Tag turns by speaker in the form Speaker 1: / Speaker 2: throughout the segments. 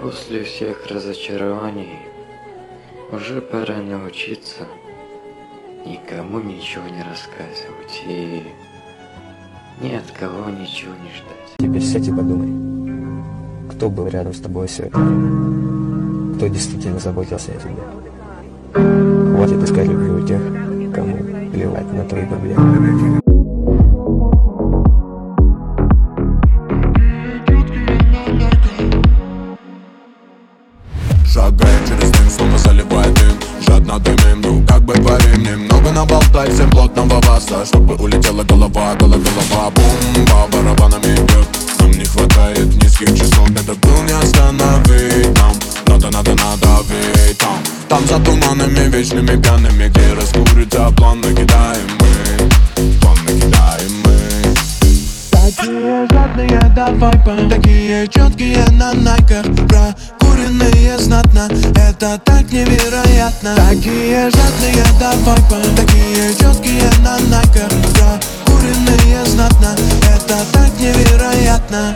Speaker 1: После всех разочарований уже пора научиться никому ничего не рассказывать и ни от кого ничего не ждать.
Speaker 2: Теперь сядь и подумай, кто был рядом с тобой все это время? Кто действительно заботился о тебе? Хватит искать любви у тех, кому плевать на твои проблемы.
Speaker 3: Наболтай всем плотного васа Чтобы улетела голова, голова, голова Бомба барабанами бьет Нам не хватает низких частот Это был не остановить. Нам Надо, надо, надавить там Там за туманами вечными пьяными Где раскурится план накидаем мы. План накидаем мы.
Speaker 4: Такие жадные до вайпа Такие четкие на найках Прокуренные знатно Это так невероятно. Такие жадные до вайпа Такие четкие на найках Прокуренные знатно Это так невероятно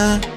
Speaker 4: невероятно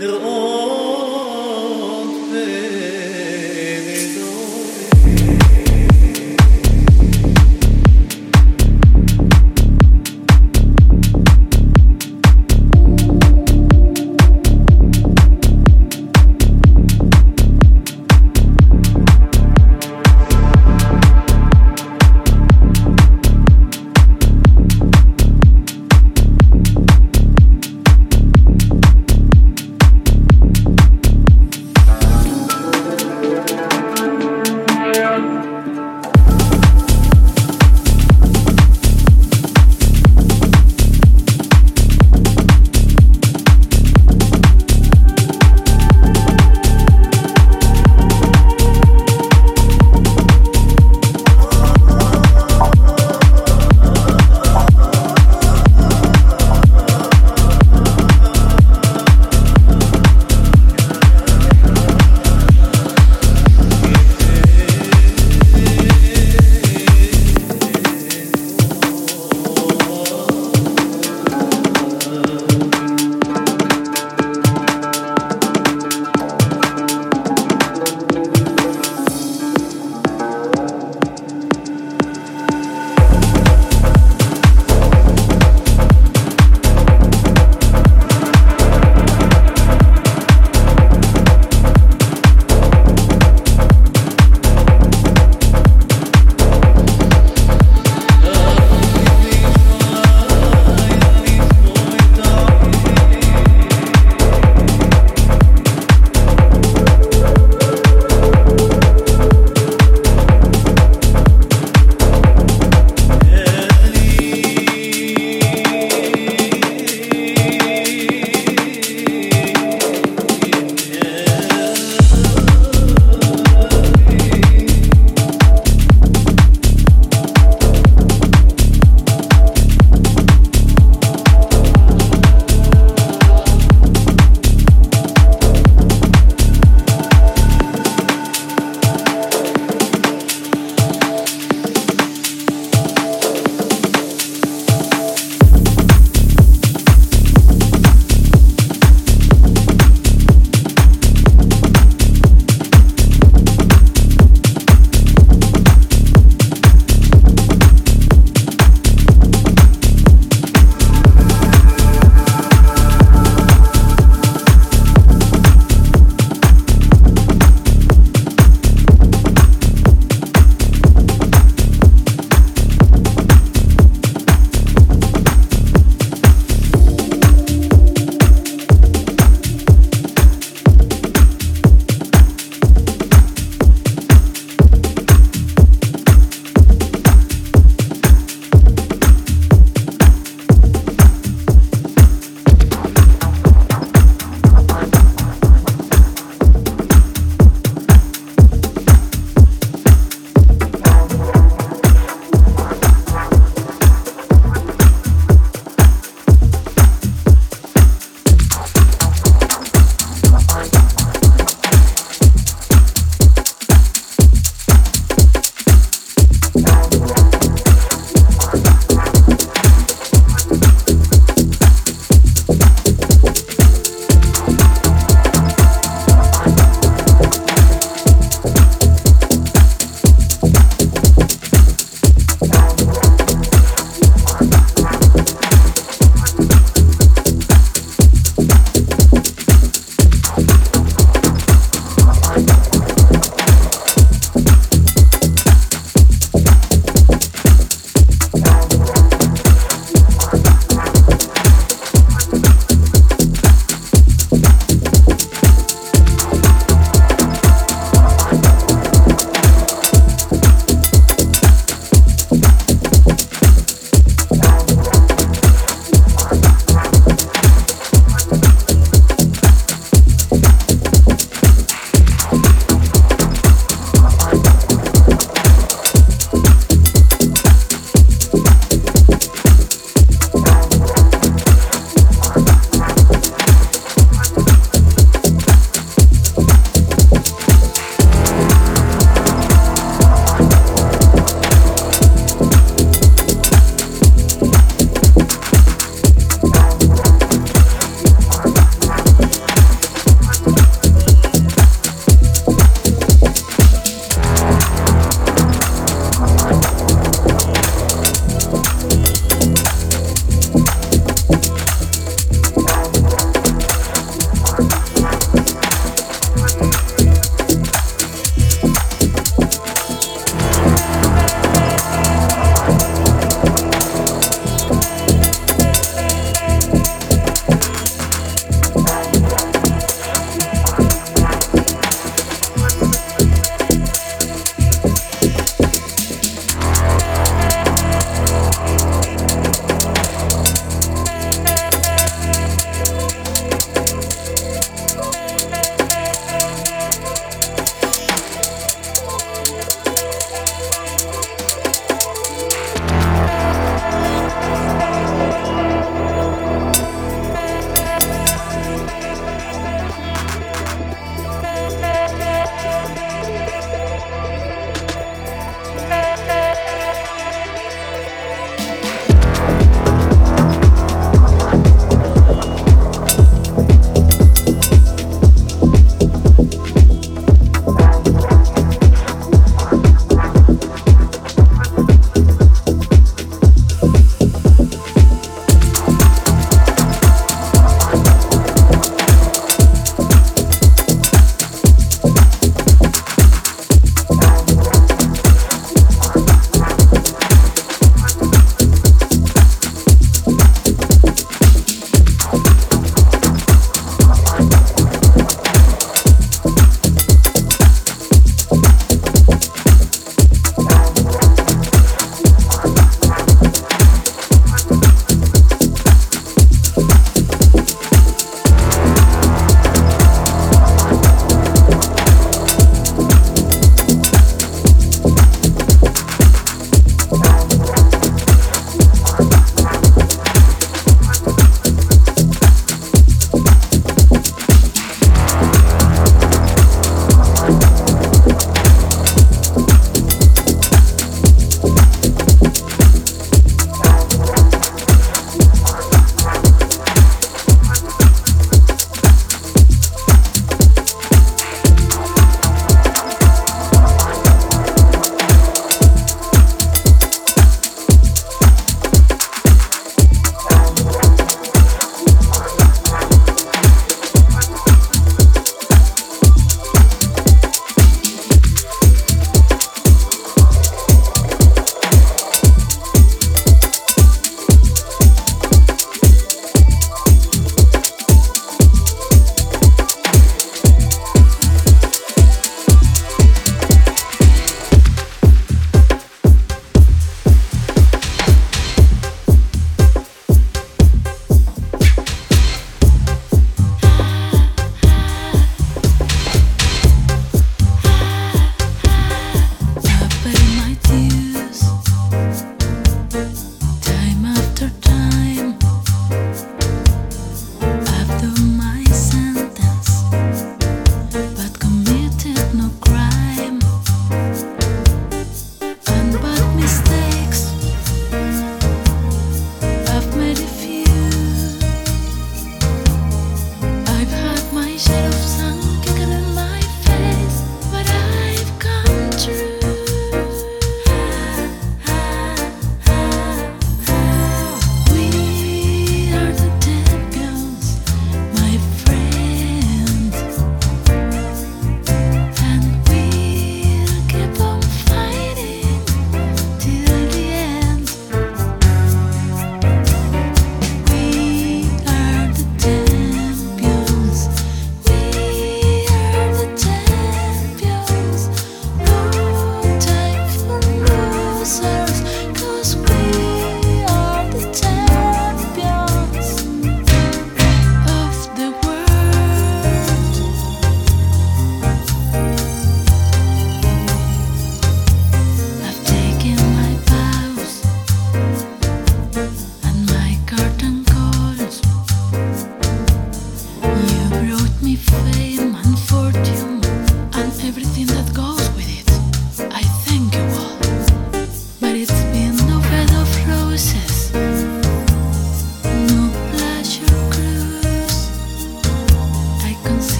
Speaker 5: nir'u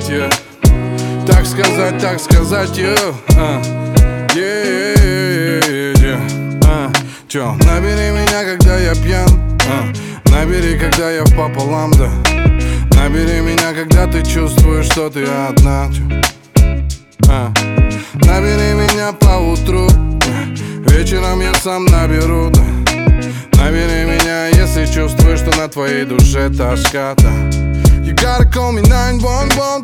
Speaker 6: сказать, Так сказать, так сказать, а. Yeah, yeah, а. Чё, набери меня, когда я пьян. А. Набери, когда я в пополам, да. Набери меня, когда ты чувствуешь, что ты одна. А. Набери меня по утру Вечером я сам наберу, да. Набери меня, если чувствуешь, что на твоей душе тоска да. You gotta call me 911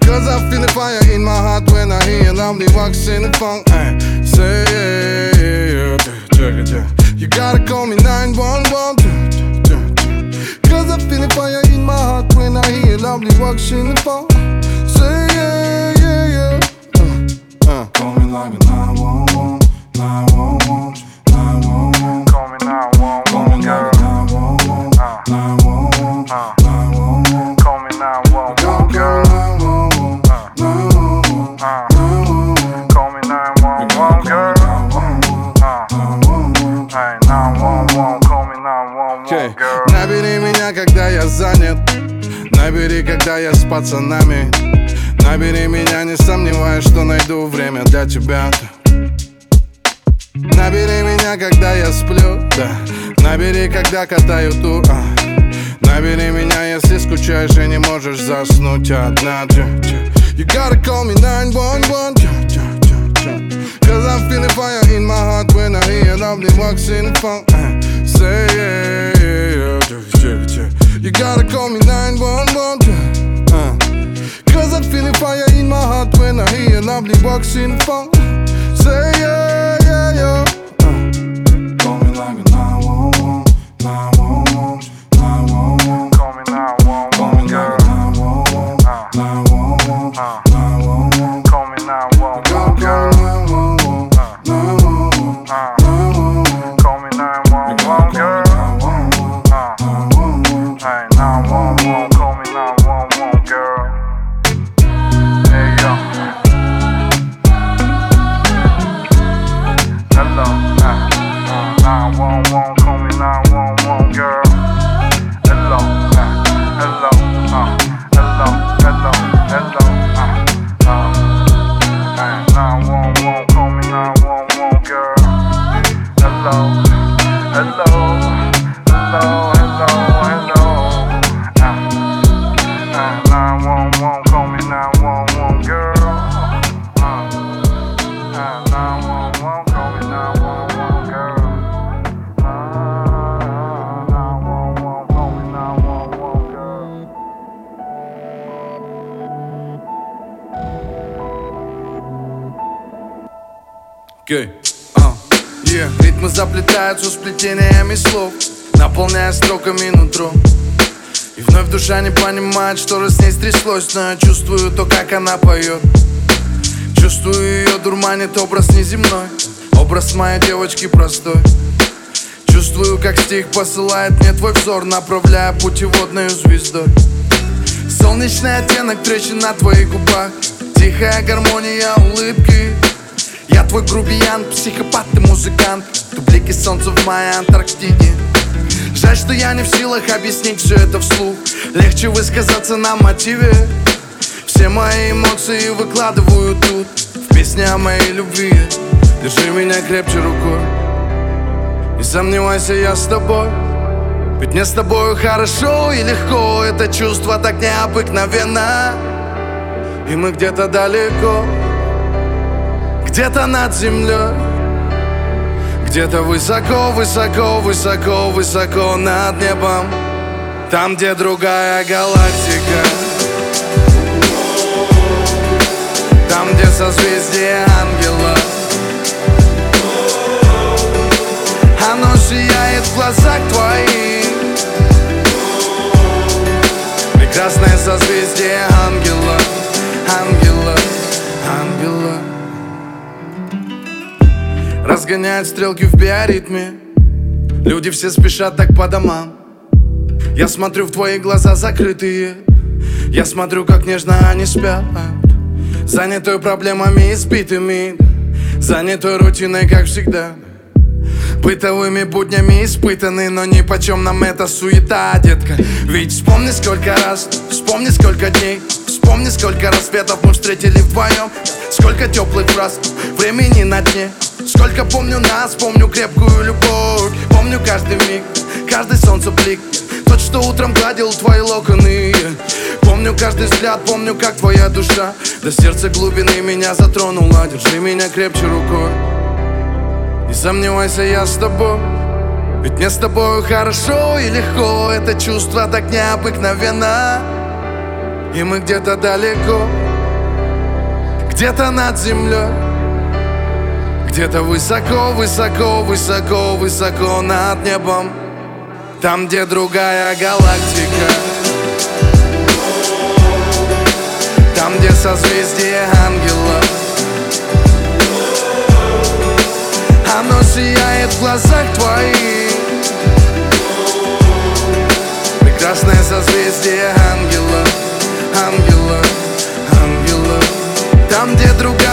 Speaker 6: Cause I feel the fire in my heart when I hear lovely walks in the phone ay. Say. You gotta call me 911 Cause I feel the fire in my heart when I hear lovely walks in the phone Say yeah, yeah, yeah uh, uh. Call me like a 911 911 911 когда я с пацанами Набери меня, не сомневаюсь, что найду время для тебя Набери меня, когда я сплю, да Набери, когда катаю тур а. Набери меня, если скучаешь и не можешь заснуть одна. You gotta call me 911 Джа, джа, джа, джа. Cause I'm feeling fire in my heart when I hear lovely walks in the phone uh. Say yeah, yeah, yeah. You gotta call me 911 Джа, uh. I'm feeling fire in my heart when I hear lovely walks in phone Say yeah, yeah, yeah uh. Call me like a 911 911 one, one. Понимает, что же с ней стряслось Но я чувствую то, как она поет. Чувствую ее дурманит образ неземной Образ моей девочки простой. Чувствую, как стих посылает мне твой взор Направляя путеводную звездой. Солнечный оттенок трещин на твоих губах Тихая гармония улыбки. Я твой грубиян, психопат и музыкант Тублики солнца в моей Антарктиде Жаль, что я не в силах объяснить все это вслух. Легче высказаться на мотиве. Все мои эмоции выкладываю тут. В песне о моей любви. Держи меня крепче рукой. Не сомневайся, я с тобой. Ведь мне с тобою хорошо и легко. Это чувство так необыкновенно. И мы где-то далеко. Где-то над землей Где-то высоко, высоко, высоко, высоко над небом. Там, где другая галактика. Там, где созвездие ангела. Оно сияет в глазах твоих. Прекрасное созвездие ангела. Ангела, Разгоняет стрелки в биоритме. Люди все спешат так по домам. Я смотрю в твои глаза закрытые. Я смотрю, как нежно они спят. Занятой проблемами избитыми. Занятой рутиной, как всегда. Бытовыми буднями испытаны, но ни почем нам эта суета, детка. Ведь вспомни сколько раз, вспомни сколько дней Вспомни сколько рассветов мы встретили вдвоем Сколько теплых фраз, времени на дне. Сколько помню нас, помню крепкую любовь. Помню каждый миг, каждый солнцеблик. Тот, что утром гладил твои локоны. Помню каждый взгляд, помню, как твоя душа. До сердца глубины меня затронула. Держи меня крепче рукой. Не сомневайся, я с тобой. Ведь мне с тобой хорошо и легко. Это чувство так необыкновенно. И мы где-то далеко Где-то над землей. Где-то высоко, высоко, высоко, высоко над небом. Там, где другая галактика. Там, где созвездие ангелов Оно сияет в глазах твоих. Прекрасное созвездие ангела, ангела jam dje druk